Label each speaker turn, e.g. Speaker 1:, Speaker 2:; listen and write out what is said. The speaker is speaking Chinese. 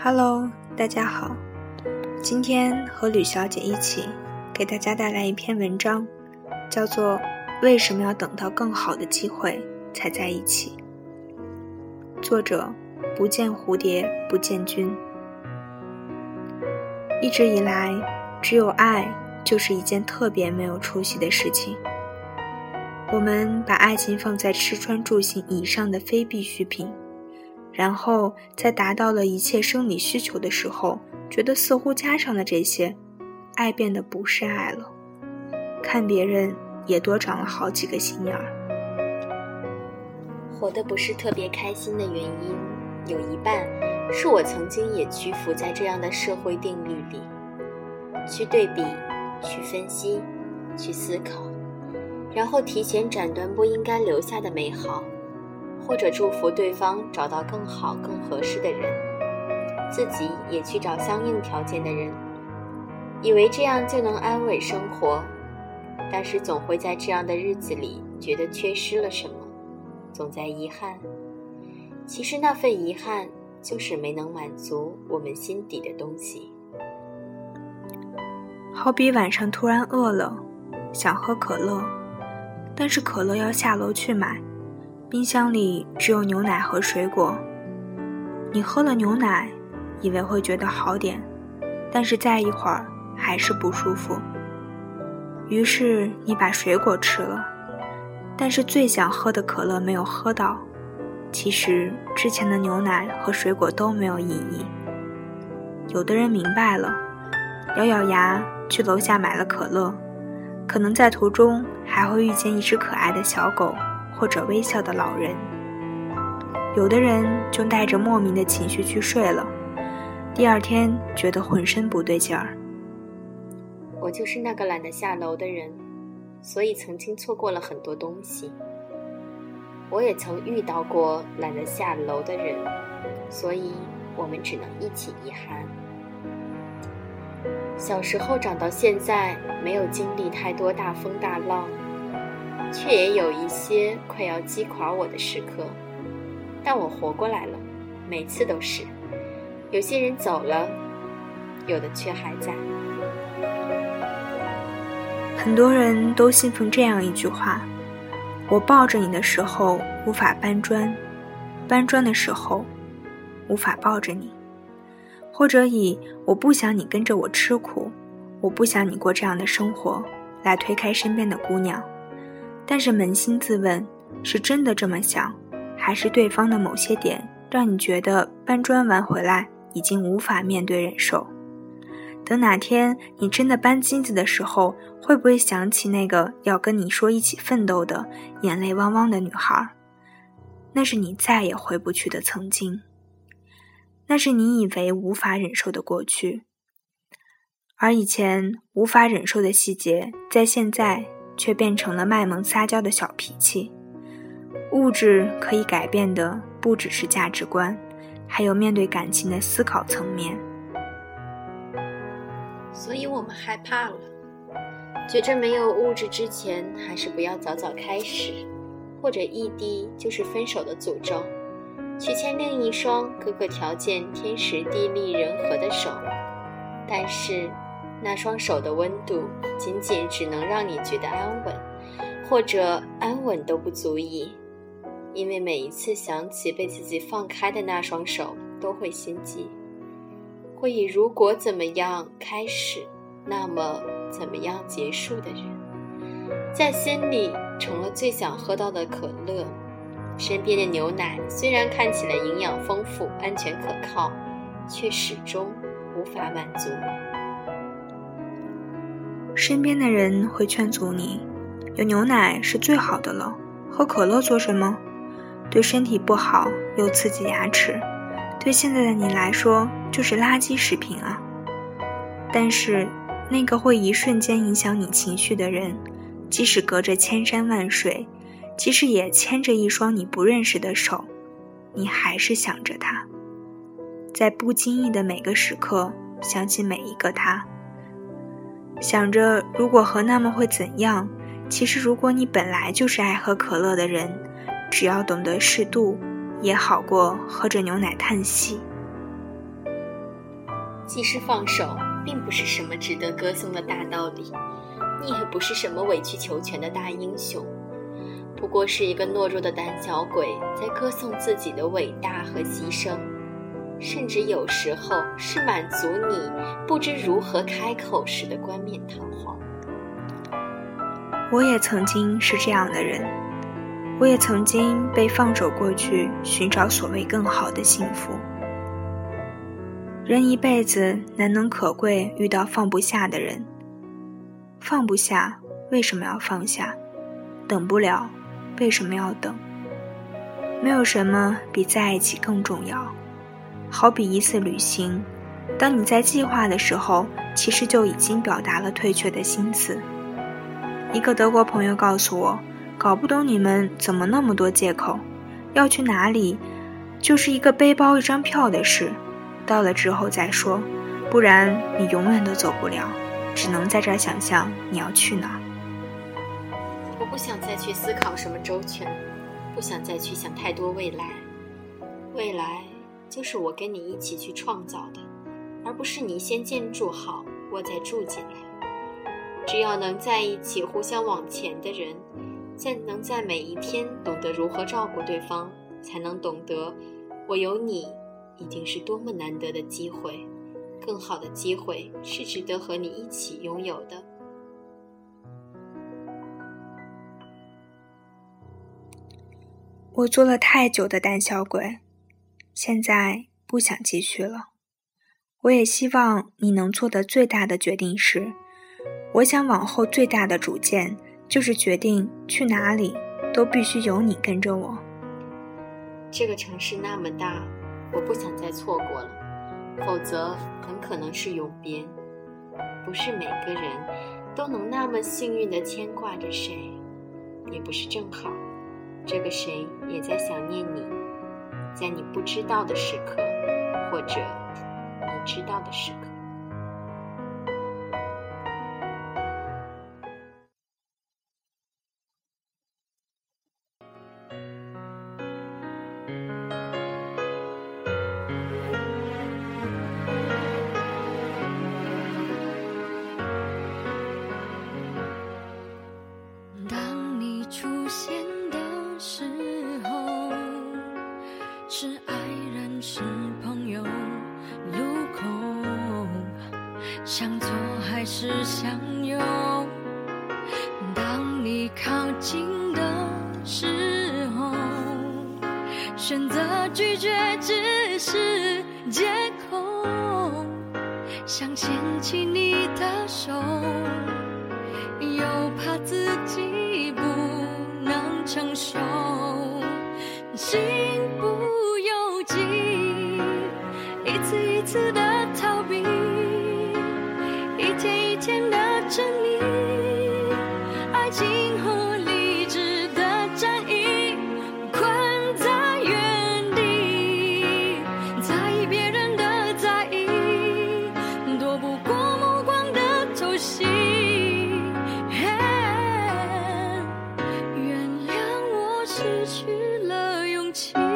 Speaker 1: Hello，大家好，今天和吕小姐一起给大家带来一篇文章，叫做《为什么要等到更好的机会才在一起》。作者：不见蝴蝶不见君。一直以来，只有爱就是一件特别没有出息的事情。我们把爱情放在吃穿住行以上的非必需品。然后在达到了一切生理需求的时候，觉得似乎加上了这些，爱变得不是爱了。看别人也多长了好几个心眼儿。
Speaker 2: 活得不是特别开心的原因，有一半是我曾经也屈服在这样的社会定律里，去对比，去分析，去思考，然后提前斩断不应该留下的美好。或者祝福对方找到更好、更合适的人，自己也去找相应条件的人，以为这样就能安稳生活，但是总会在这样的日子里觉得缺失了什么，总在遗憾。其实那份遗憾就是没能满足我们心底的东西。
Speaker 1: 好比晚上突然饿了，想喝可乐，但是可乐要下楼去买。冰箱里只有牛奶和水果，你喝了牛奶，以为会觉得好点，但是再一会儿还是不舒服。于是你把水果吃了，但是最想喝的可乐没有喝到。其实之前的牛奶和水果都没有意义。有的人明白了，咬咬牙去楼下买了可乐，可能在途中还会遇见一只可爱的小狗。或者微笑的老人，有的人就带着莫名的情绪去睡了，第二天觉得浑身不对劲儿。
Speaker 2: 我就是那个懒得下楼的人，所以曾经错过了很多东西。我也曾遇到过懒得下楼的人，所以我们只能一起遗憾。小时候长到现在，没有经历太多大风大浪。却也有一些快要击垮我的时刻，但我活过来了，每次都是。有些人走了，有的却还在。
Speaker 1: 很多人都信奉这样一句话：我抱着你的时候无法搬砖，搬砖的时候无法抱着你。或者以我不想你跟着我吃苦，我不想你过这样的生活，来推开身边的姑娘。但是扪心自问，是真的这么想，还是对方的某些点让你觉得搬砖完回来已经无法面对忍受？等哪天你真的搬金子的时候，会不会想起那个要跟你说一起奋斗的眼泪汪汪的女孩？那是你再也回不去的曾经，那是你以为无法忍受的过去，而以前无法忍受的细节，在现在。却变成了卖萌撒娇的小脾气。物质可以改变的不只是价值观，还有面对感情的思考层面。
Speaker 2: 所以我们害怕了，觉着没有物质之前，还是不要早早开始，或者异地就是分手的诅咒，去牵另一双各个条件天时地利人和的手。但是。那双手的温度，仅仅只能让你觉得安稳，或者安稳都不足以，因为每一次想起被自己放开的那双手，都会心悸，会以如果怎么样开始，那么怎么样结束的人，在心里成了最想喝到的可乐，身边的牛奶虽然看起来营养丰富、安全可靠，却始终无法满足。
Speaker 1: 身边的人会劝阻你，有牛奶是最好的了，喝可乐做什么？对身体不好，又刺激牙齿，对现在的你来说就是垃圾食品啊。但是，那个会一瞬间影响你情绪的人，即使隔着千山万水，即使也牵着一双你不认识的手，你还是想着他，在不经意的每个时刻想起每一个他。想着，如果喝那么会怎样？其实，如果你本来就是爱喝可乐的人，只要懂得适度，也好过喝着牛奶叹息。
Speaker 2: 及时放手，并不是什么值得歌颂的大道理，你也不是什么委曲求全的大英雄，不过是一个懦弱的胆小鬼在歌颂自己的伟大和牺牲，甚至有时候是满足你不知如何开口时的冠冕堂皇。
Speaker 1: 我也曾经是这样的人，我也曾经被放手过去，寻找所谓更好的幸福。人一辈子难能可贵，遇到放不下的人。放不下，为什么要放下？等不了，为什么要等？没有什么比在一起更重要。好比一次旅行，当你在计划的时候，其实就已经表达了退却的心思。一个德国朋友告诉我，搞不懂你们怎么那么多借口，要去哪里，就是一个背包、一张票的事。到了之后再说，不然你永远都走不了，只能在这儿想象你要去哪。
Speaker 2: 我不想再去思考什么周全，不想再去想太多未来。未来就是我跟你一起去创造的，而不是你先建筑好，我再住进来。只要能在一起，互相往前的人，在能在每一天懂得如何照顾对方，才能懂得我有你。一定是多么难得的机会，更好的机会是值得和你一起拥有的。
Speaker 1: 我做了太久的胆小鬼，现在不想继续了。我也希望你能做的最大的决定是，我想往后最大的主见就是决定去哪里都必须有你跟着我。
Speaker 2: 这个城市那么大。我不想再错过了，否则很可能是永别。不是每个人都能那么幸运地牵挂着谁，也不是正好，这个谁也在想念你，在你不知道的时刻，或者你知道的时刻。
Speaker 3: 向左还是向右。当你靠近的时候，选择拒绝只是借口。想牵起你的手，又怕自己不能承受，失去了勇气。